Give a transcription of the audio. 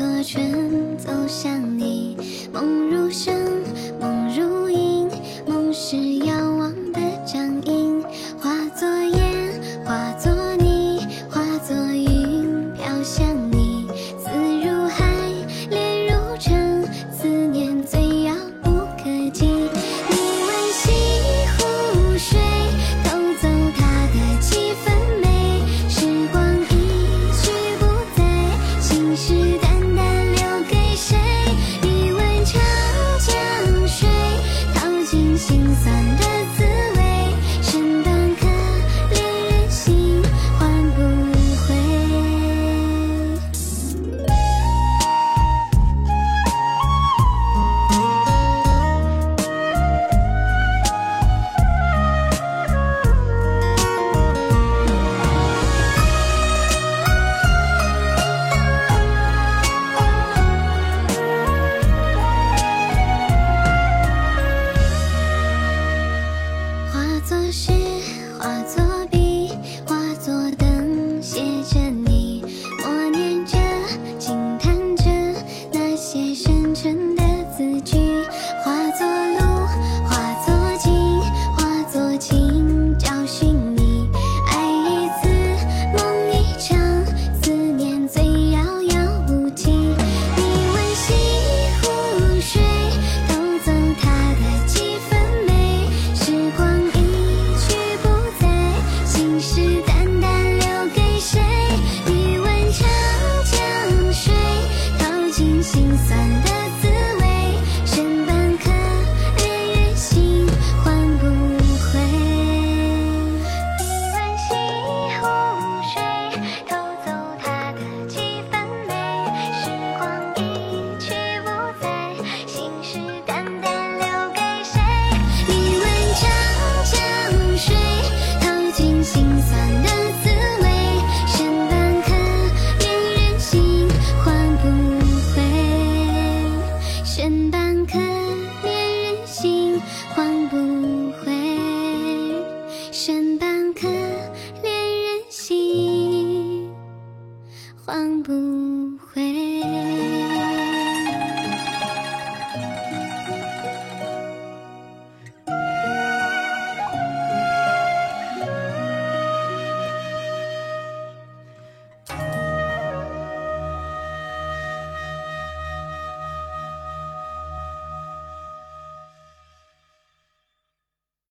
左转，走向你，梦如深。换不回，剩半颗恋人心。换不。